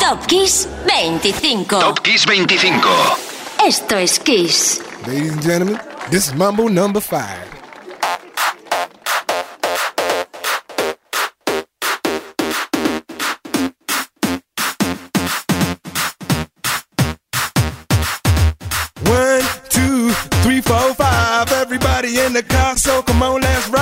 Top Kiss 25. Top Kiss 25. Esto es Kiss. Ladies and gentlemen, this is Mambo number 5. One, two, three, four, five. Everybody in the car, so come on, let's ride to the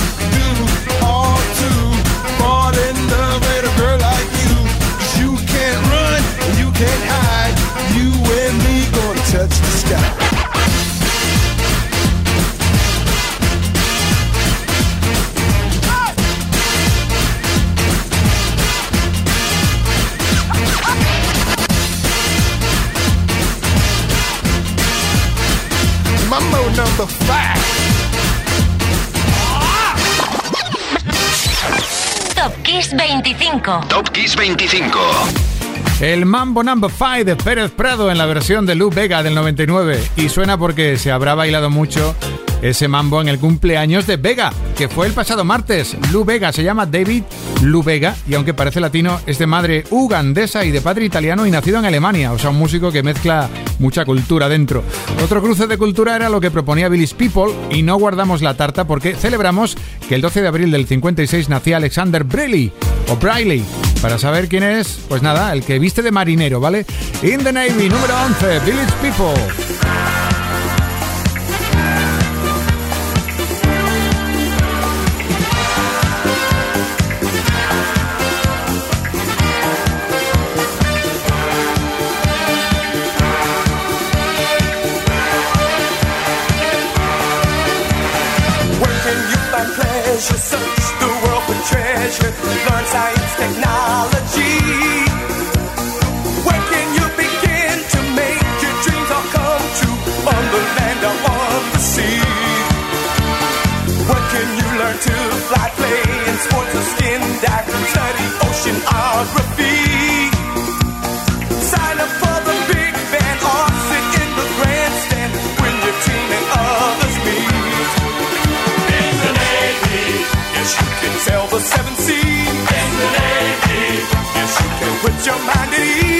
25. Top Kiss 25. El Mambo Number 5 de Pérez Prado en la versión de Lou Vega del 99. Y suena porque se habrá bailado mucho ese mambo en el cumpleaños de Vega, que fue el pasado martes. Lu Vega se llama David Lu Vega y aunque parece latino, es de madre ugandesa y de padre italiano y nacido en Alemania, o sea, un músico que mezcla mucha cultura dentro. Otro cruce de cultura era lo que proponía Billy's People y no guardamos la tarta porque celebramos que el 12 de abril del 56 nacía Alexander Braley o Briley. Para saber quién es, pues nada, el que viste de marinero, ¿vale? In the Navy, número 11, Billy's People. to fly, play, and sports of skin dive, study oceanography. Sign up for the big band or sit in the grandstand when your team and others meet. In the Navy, yes, you can sail the seven seas. In the Navy, yes, you can put your mind at ease.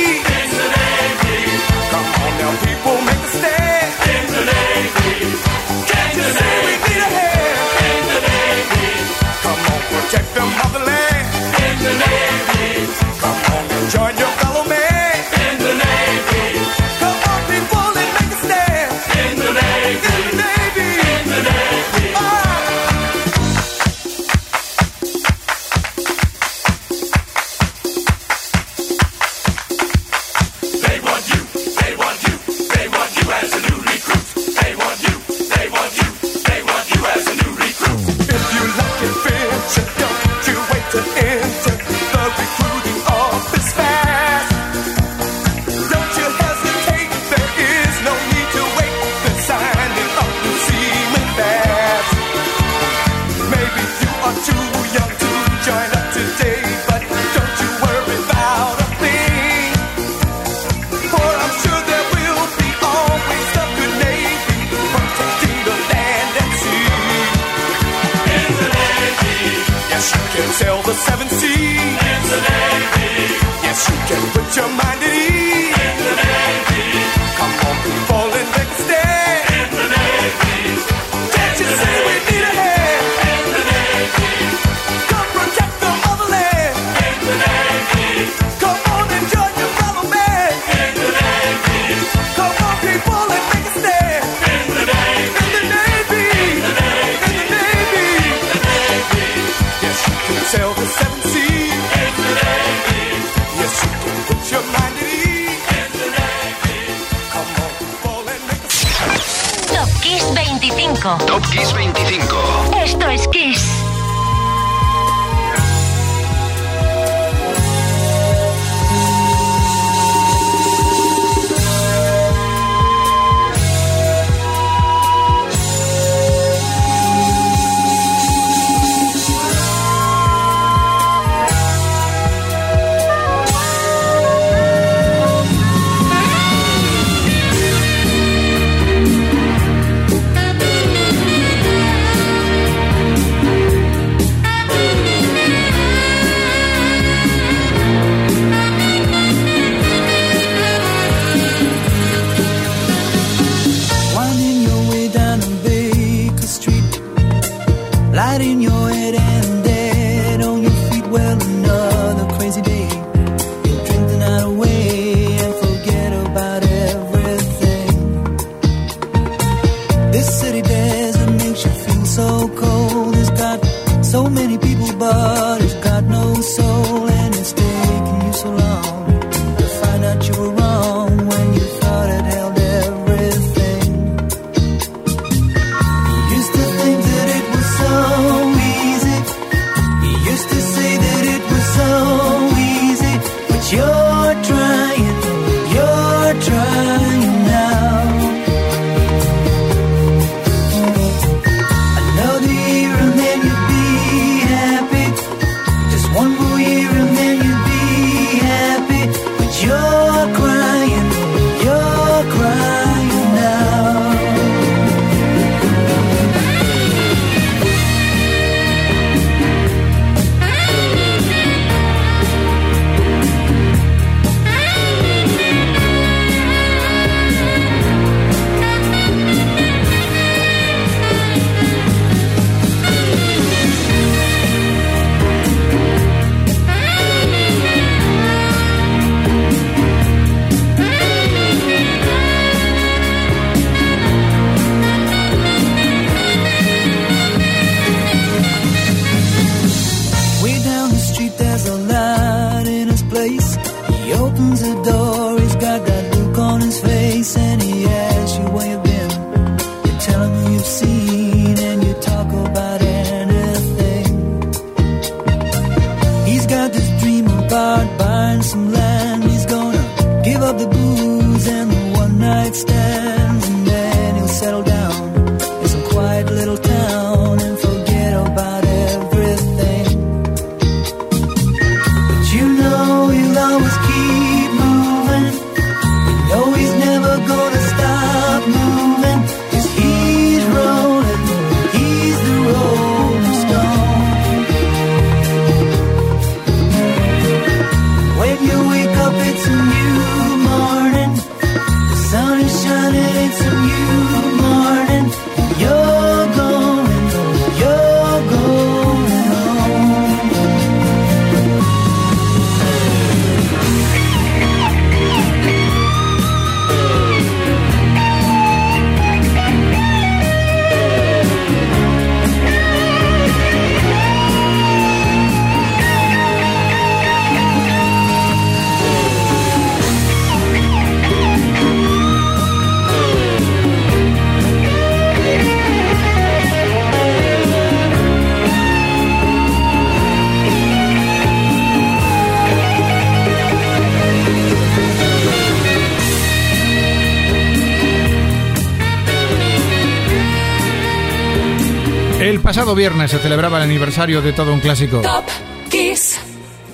pasado viernes se celebraba el aniversario de todo un clásico. Top Kiss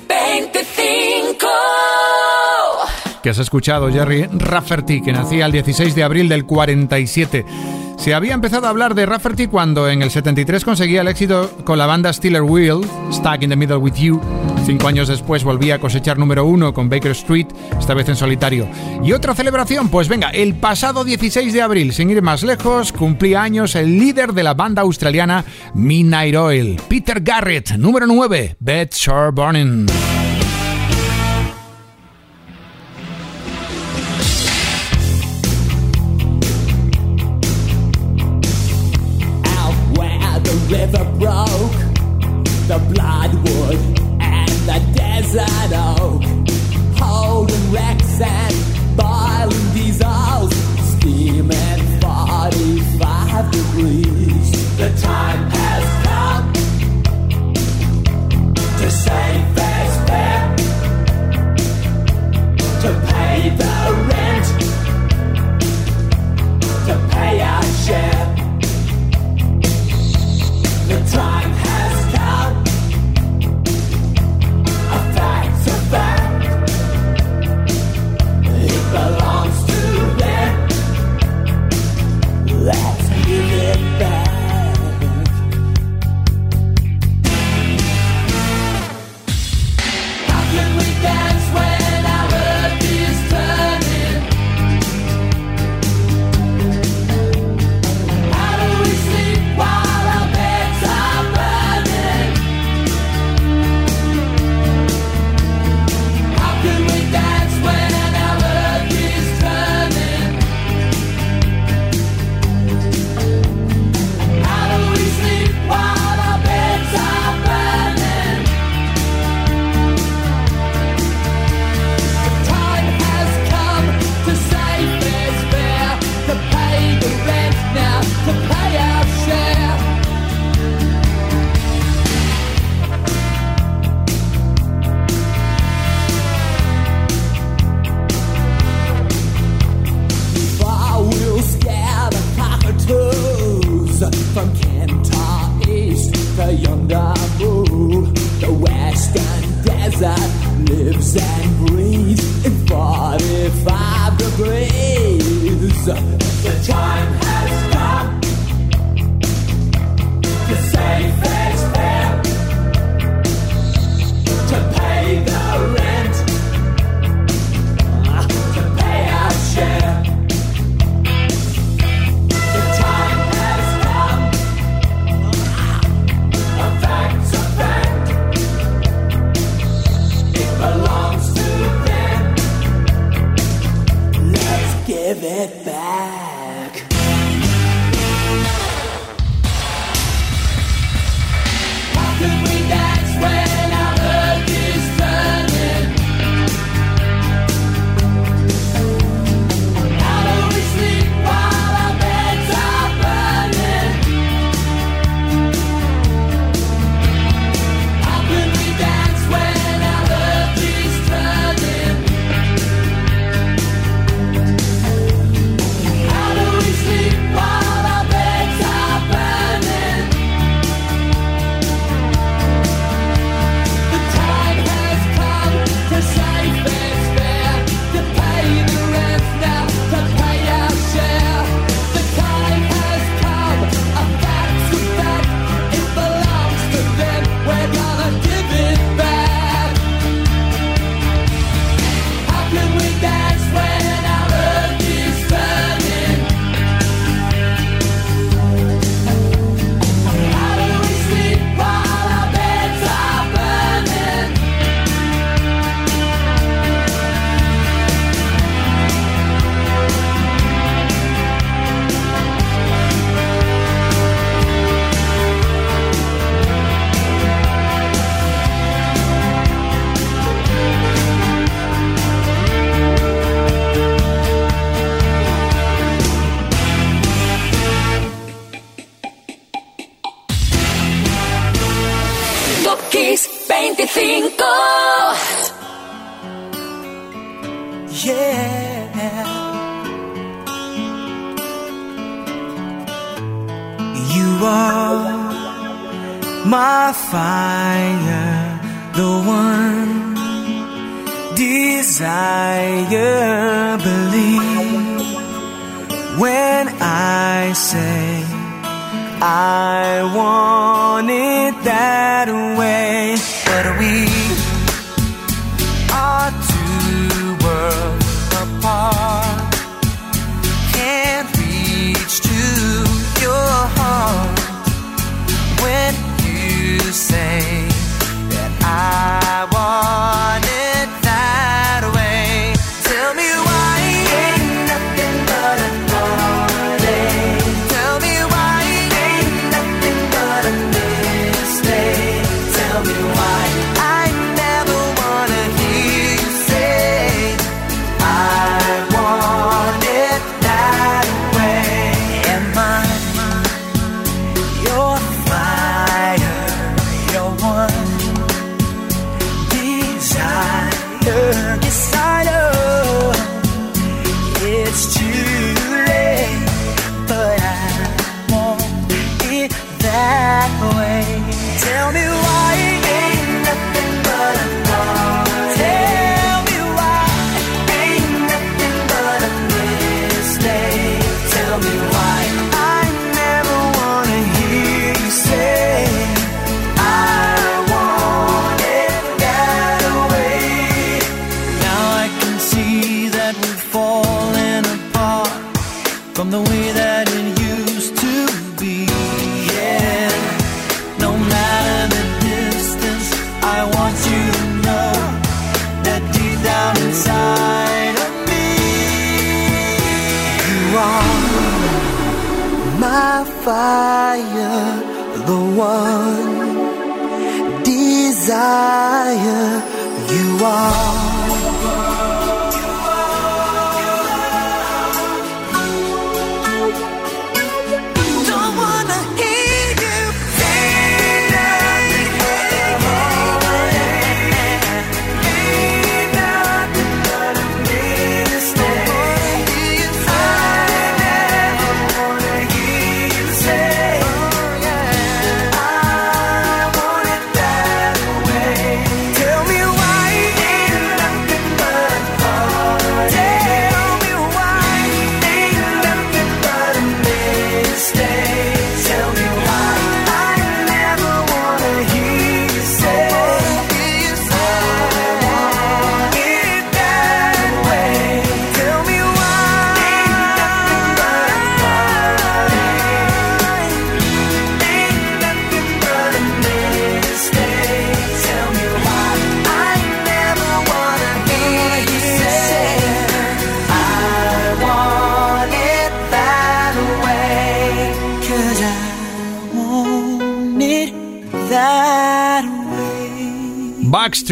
25. Que has escuchado, Jerry Rafferty, que nacía el 16 de abril del 47. Se había empezado a hablar de Rafferty cuando en el 73 conseguía el éxito con la banda Steeler Wheel, Stuck in the Middle with You Cinco años después volvía a cosechar número uno con Baker Street, esta vez en solitario. Y otra celebración, pues venga, el pasado 16 de abril, sin ir más lejos, cumplía años el líder de la banda australiana Midnight Oil, Peter Garrett, número 9, Bed Shore Burning.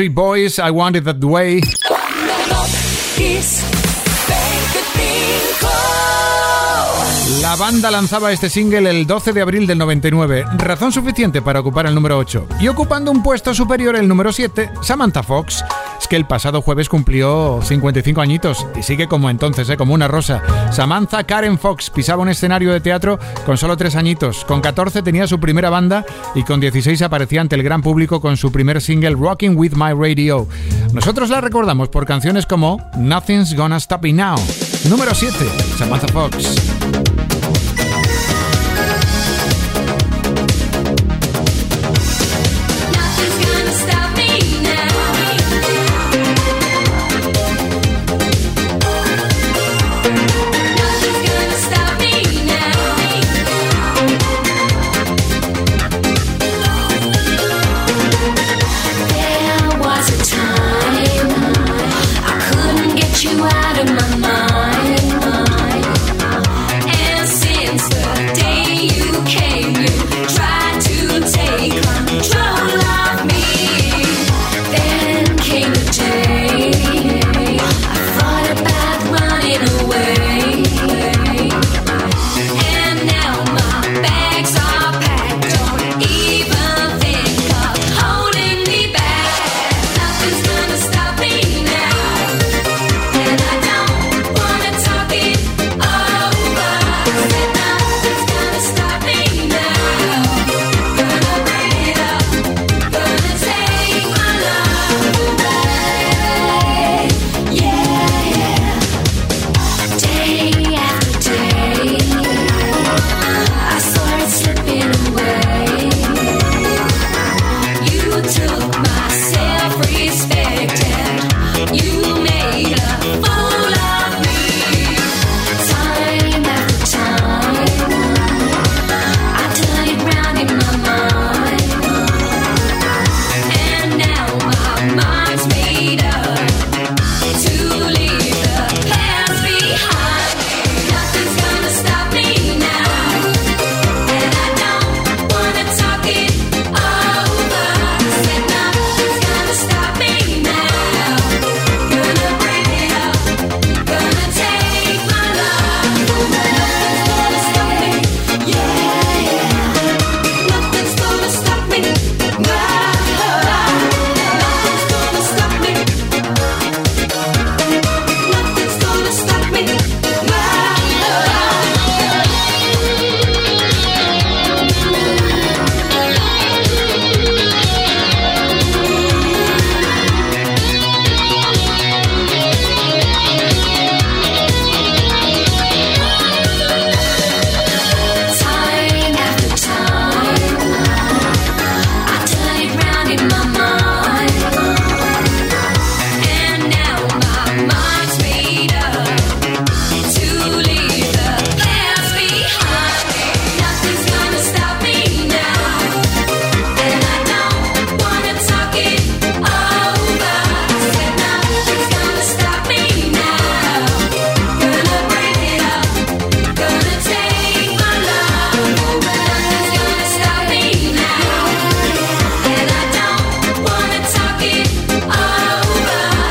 Boys, I Want That Way. La banda lanzaba este single el 12 de abril del 99, razón suficiente para ocupar el número 8. Y ocupando un puesto superior el número 7, Samantha Fox el pasado jueves cumplió 55 añitos y sigue como entonces, ¿eh? como una rosa. Samantha Karen Fox pisaba un escenario de teatro con solo tres añitos. Con 14 tenía su primera banda y con 16 aparecía ante el gran público con su primer single Rocking With My Radio. Nosotros la recordamos por canciones como Nothing's Gonna Stop Me Now. Número 7, Samantha Fox.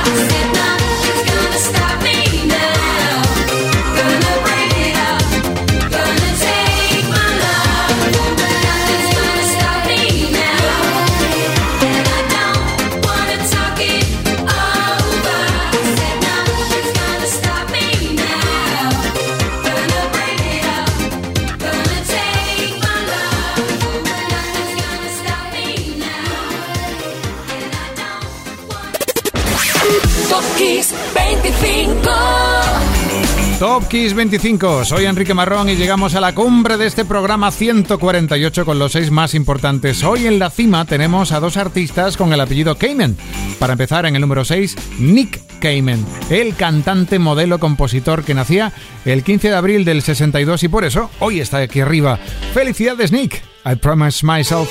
Yeah. Top Kiss 25. Soy Enrique Marrón y llegamos a la cumbre de este programa 148 con los seis más importantes. Hoy en la cima tenemos a dos artistas con el apellido Cayman. Para empezar, en el número 6, Nick Cayman, el cantante, modelo, compositor que nacía el 15 de abril del 62 y por eso hoy está aquí arriba. ¡Felicidades, Nick! I promise myself.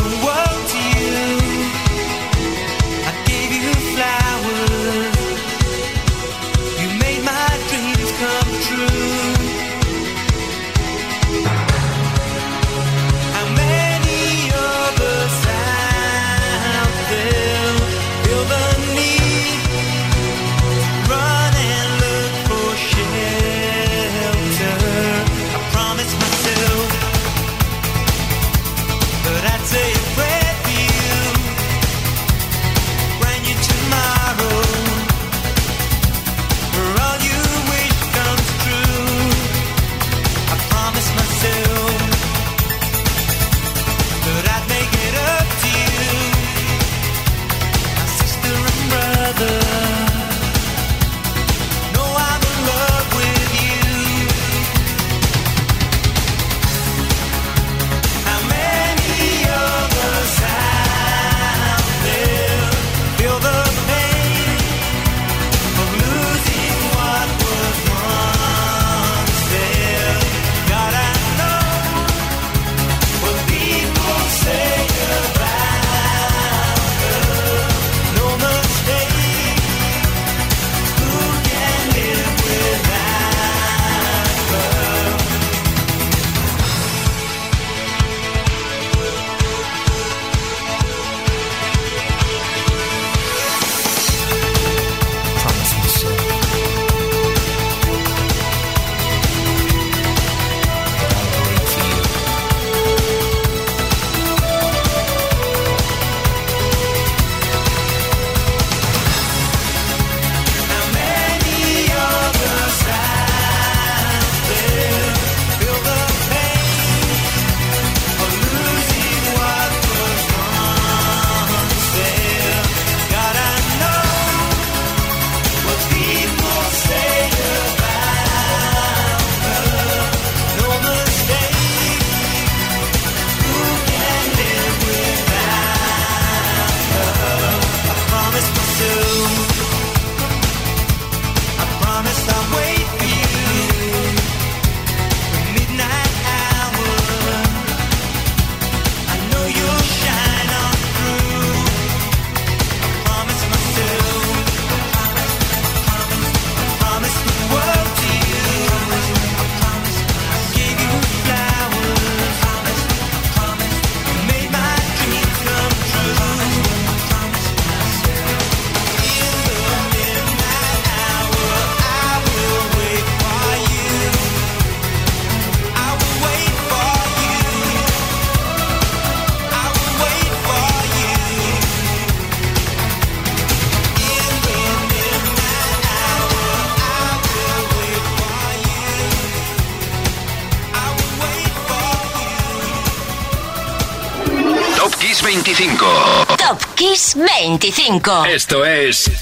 Esto es.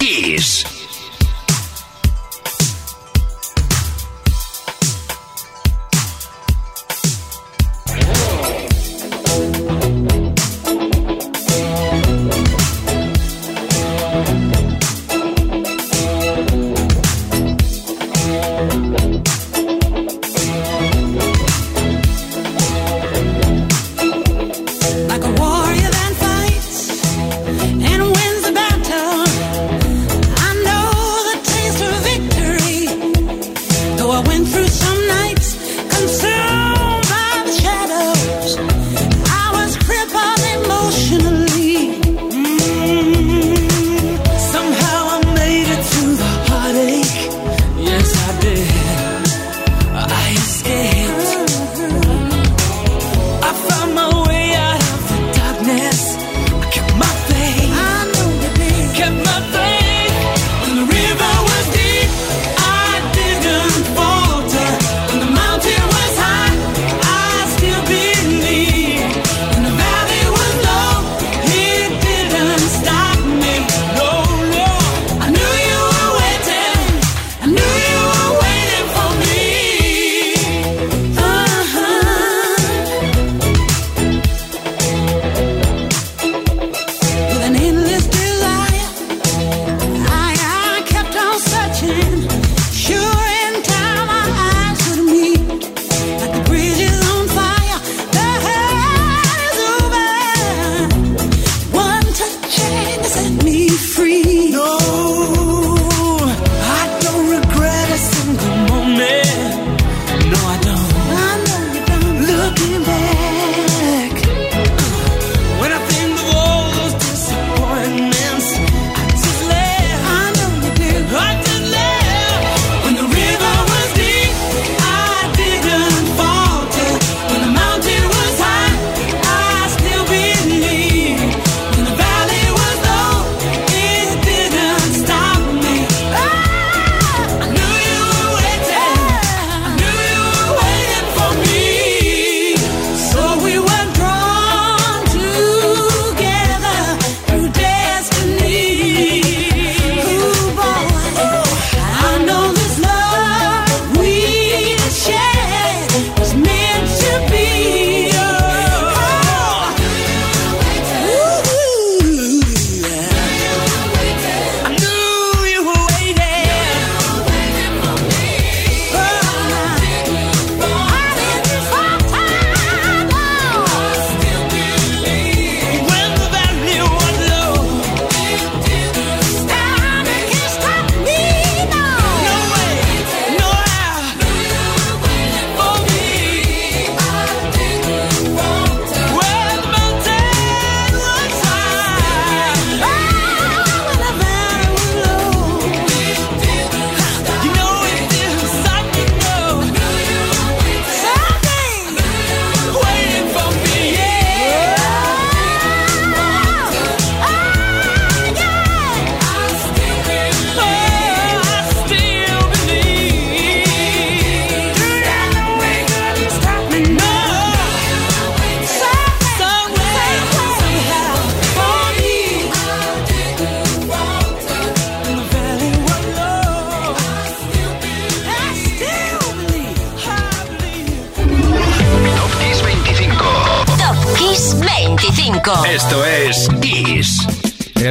Esto es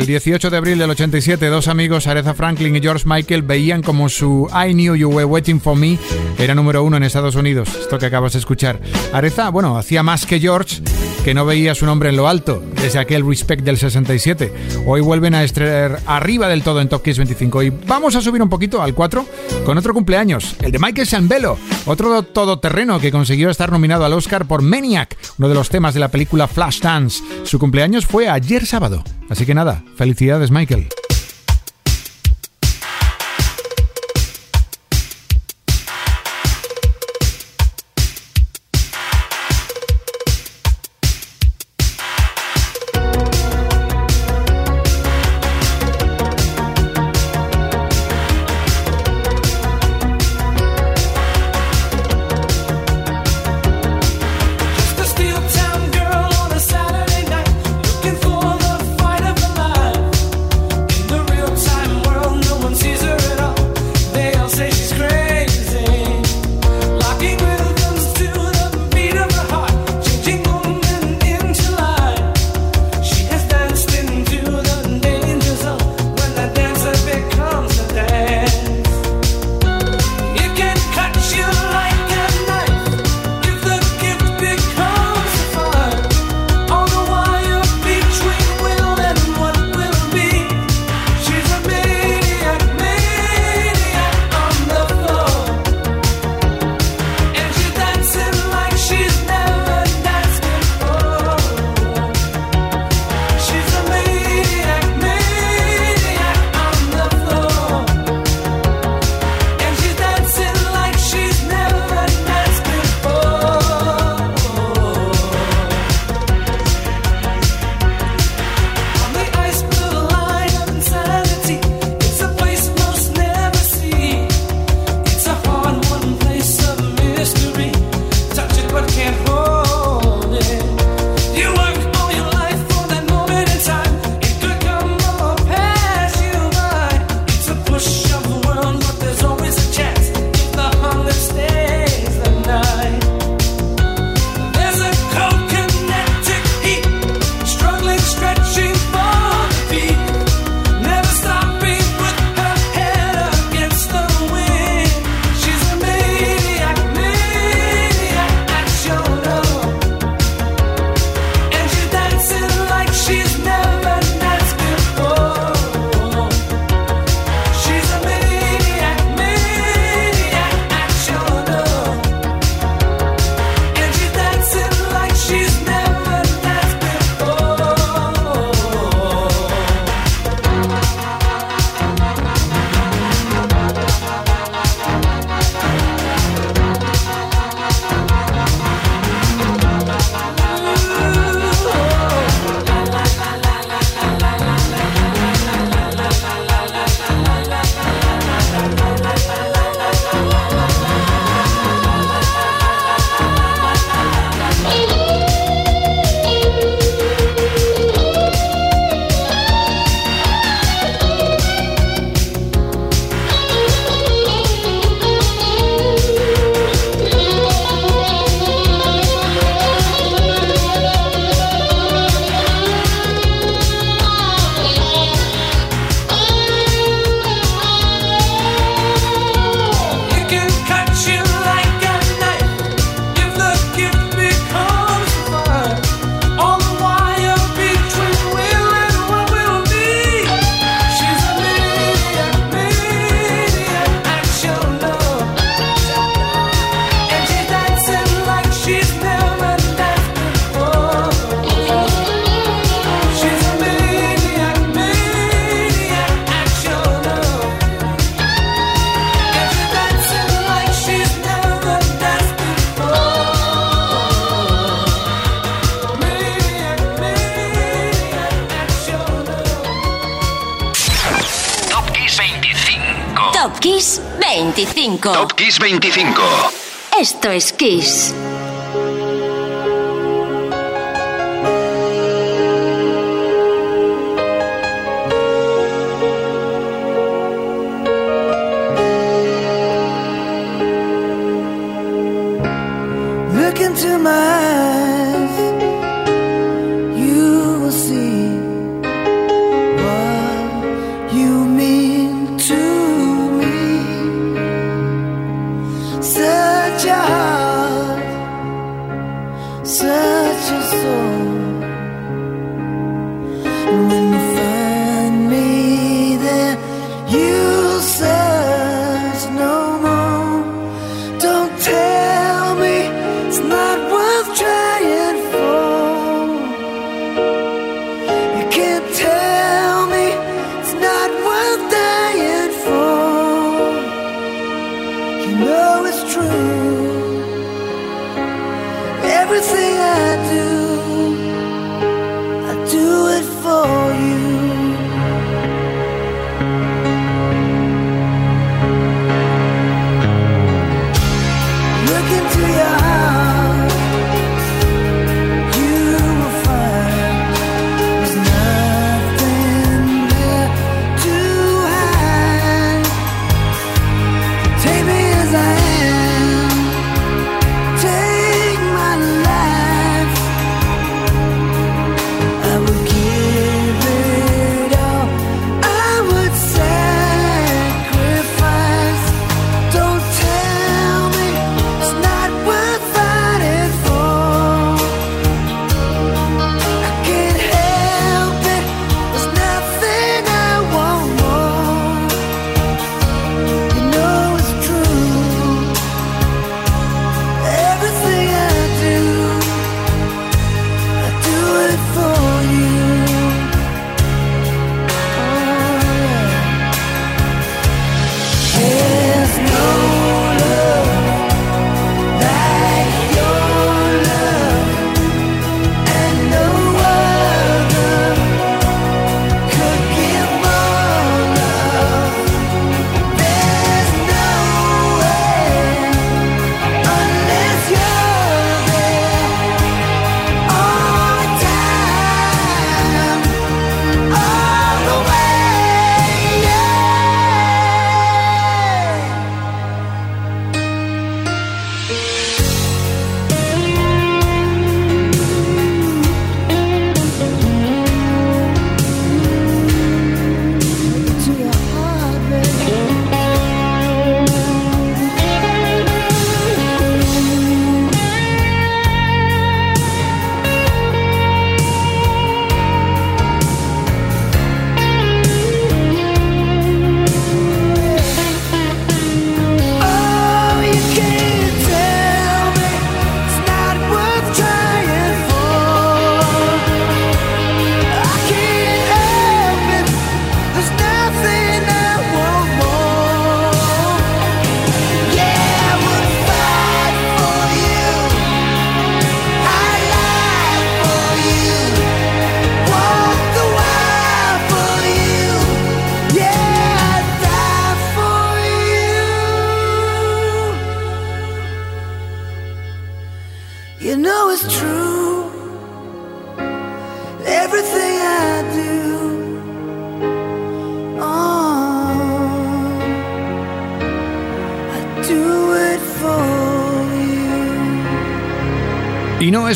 18 de abril del 87, dos amigos, Aretha Franklin y George Michael, veían como su I Knew You Were Waiting For Me era número uno en Estados Unidos, esto que acabas de escuchar. Aretha, bueno, hacía más que George, que no veía su nombre en lo alto, desde aquel Respect del 67. Hoy vuelven a estrenar arriba del todo en Top Kiss 25 y vamos a subir un poquito al 4 con otro cumpleaños, el de Michael Sanbello, otro todoterreno que consiguió estar nominado al Oscar por Maniac, uno de los temas de la película Flashdance. Su cumpleaños fue ayer sábado, así que nada, Felicidades, Michael.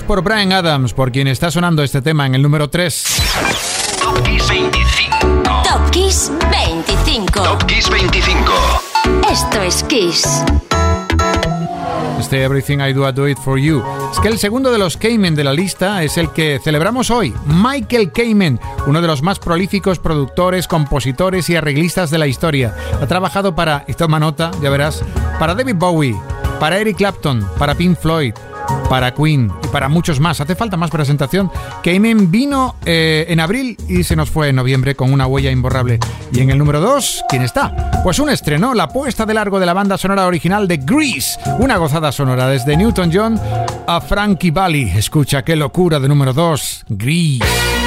Es por Brian Adams, por quien está sonando este tema en el número 3. Top Kiss 25. Top Kiss 25. Top Kiss 25. Esto es Kiss. Este Everything I Do, I Do It For You. Es que el segundo de los Cayman de la lista es el que celebramos hoy. Michael Cayman, uno de los más prolíficos productores, compositores y arreglistas de la historia. Ha trabajado para, y toma nota, ya verás, para David Bowie, para Eric Clapton, para Pink Floyd, para Queen y para muchos más. Hace falta más presentación. Cayman vino eh, en abril y se nos fue en noviembre con una huella imborrable. Y en el número 2, ¿quién está? Pues un estreno, la puesta de largo de la banda sonora original de Grease. Una gozada sonora desde Newton John a Frankie Valli. Escucha qué locura de número 2, Grease.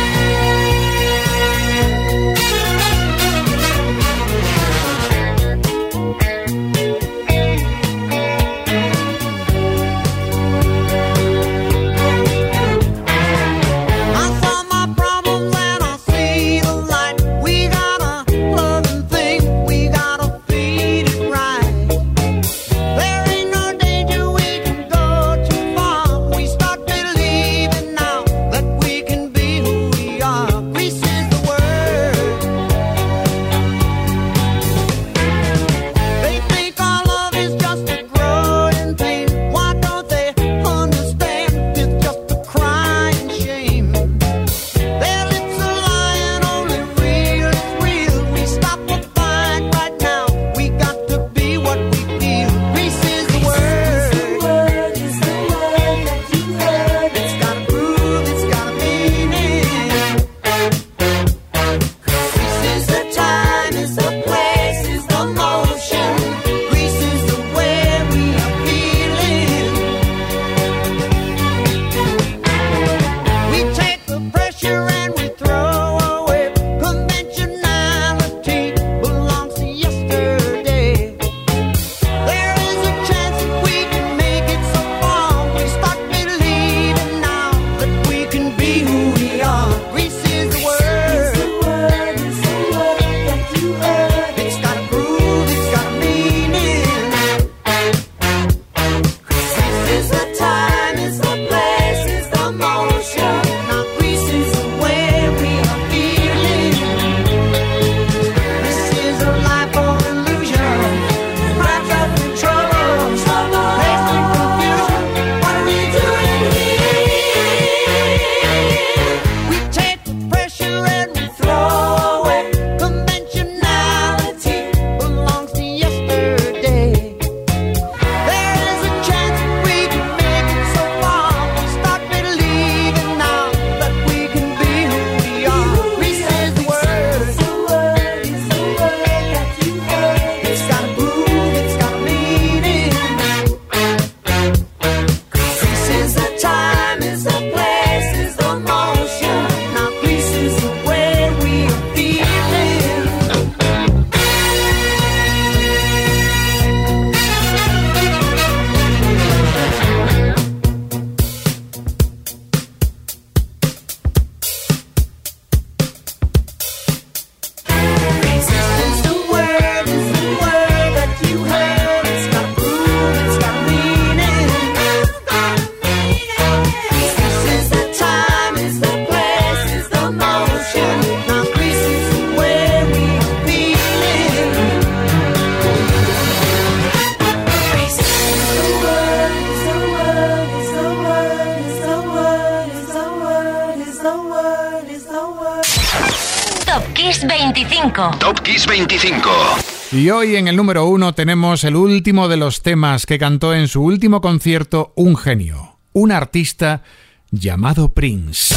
Y hoy en el número uno tenemos el último de los temas que cantó en su último concierto un genio, un artista llamado Prince.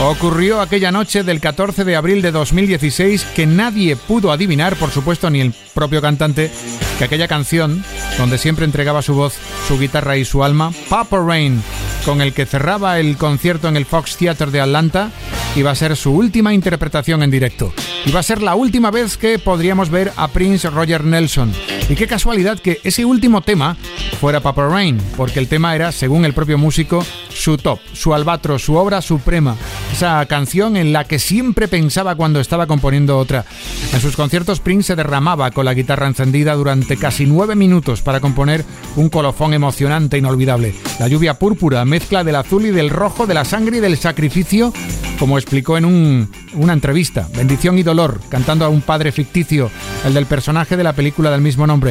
Ocurrió aquella noche del 14 de abril de 2016 que nadie pudo adivinar, por supuesto ni el propio cantante, que aquella canción, donde siempre entregaba su voz, su guitarra y su alma, Papa Rain, con el que cerraba el concierto en el Fox Theater de Atlanta, iba a ser su última interpretación en directo. Iba a ser la última vez que podríamos ver a Prince Roger Nelson. Y qué casualidad que ese último tema fuera Papa Rain, porque el tema era, según el propio músico, su top, su albatro, su obra suprema. Esa canción en la que siempre pensaba cuando estaba componiendo otra. En sus conciertos Prince se derramaba con la guitarra encendida durante casi nueve minutos para componer un colofón emocionante e inolvidable. La lluvia púrpura, mezcla del azul y del rojo, de la sangre y del sacrificio, como explicó en un- una entrevista. Bendición y dolor, cantando a un padre ficticio, el del personaje de la película del mismo nombre.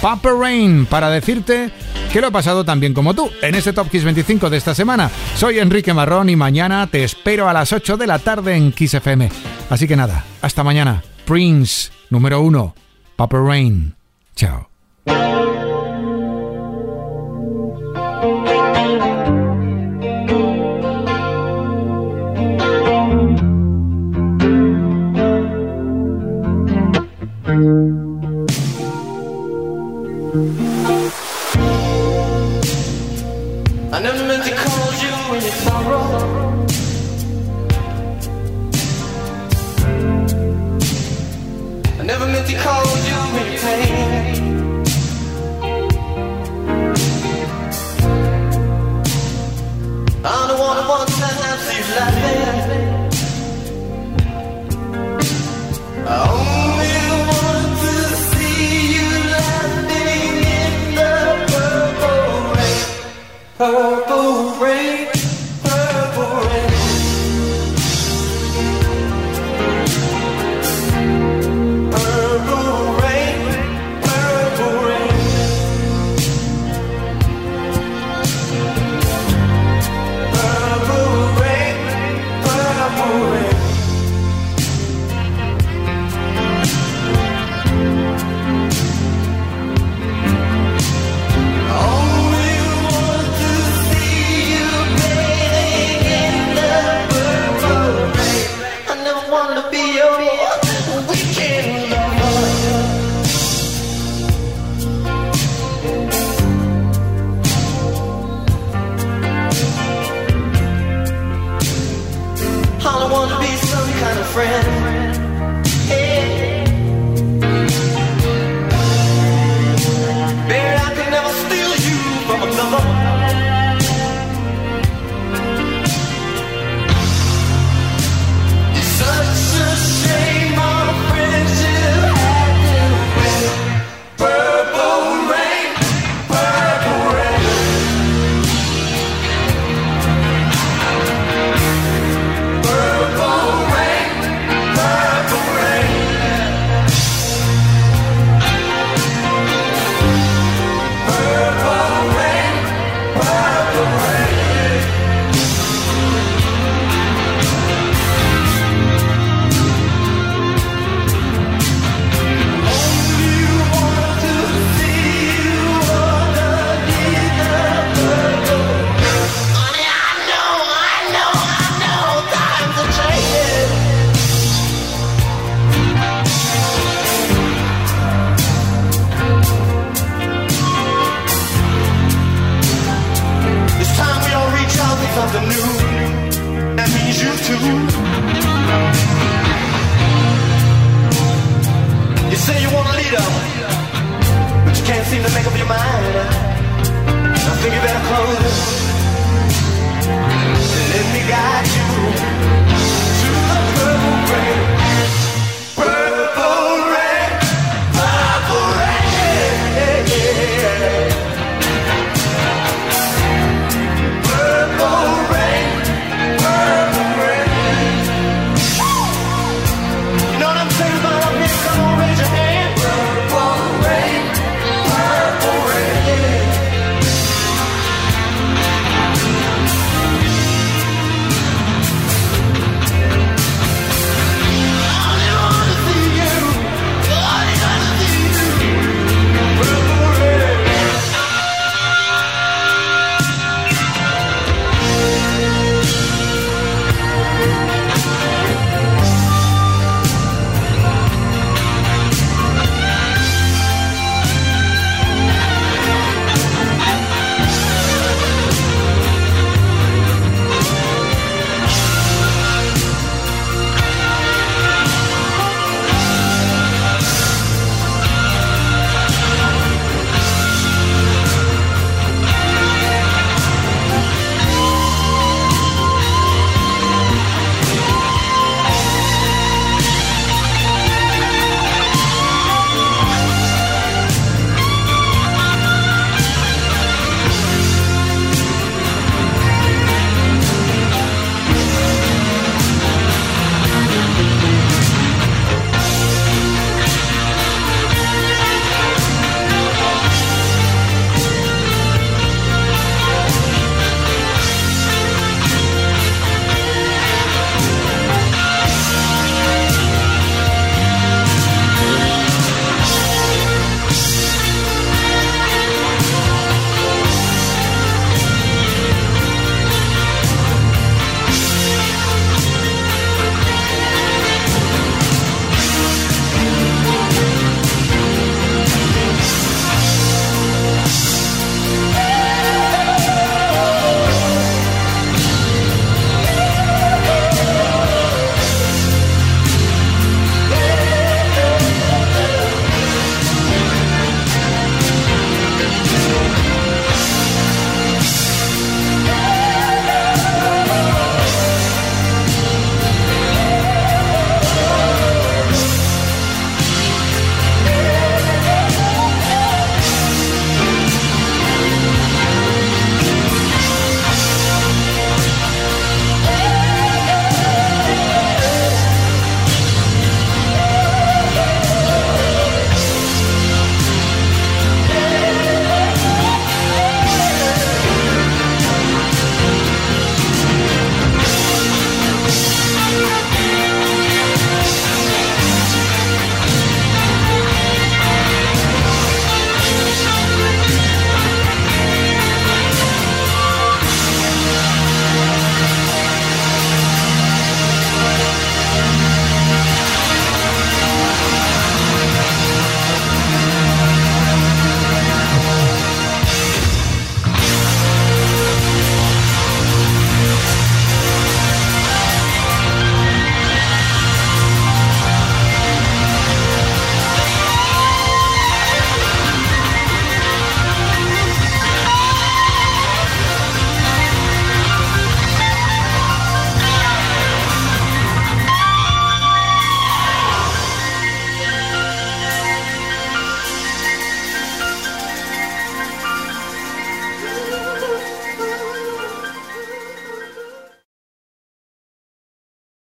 Papa Rain, para decirte que lo he pasado tan bien como tú en este Top Kiss 25 de esta semana. Soy Enrique Marrón y mañana te espero a las 8 de la tarde en Kiss FM. Así que nada, hasta mañana. Prince, número uno. Papa Rain. Chao. Never meant to call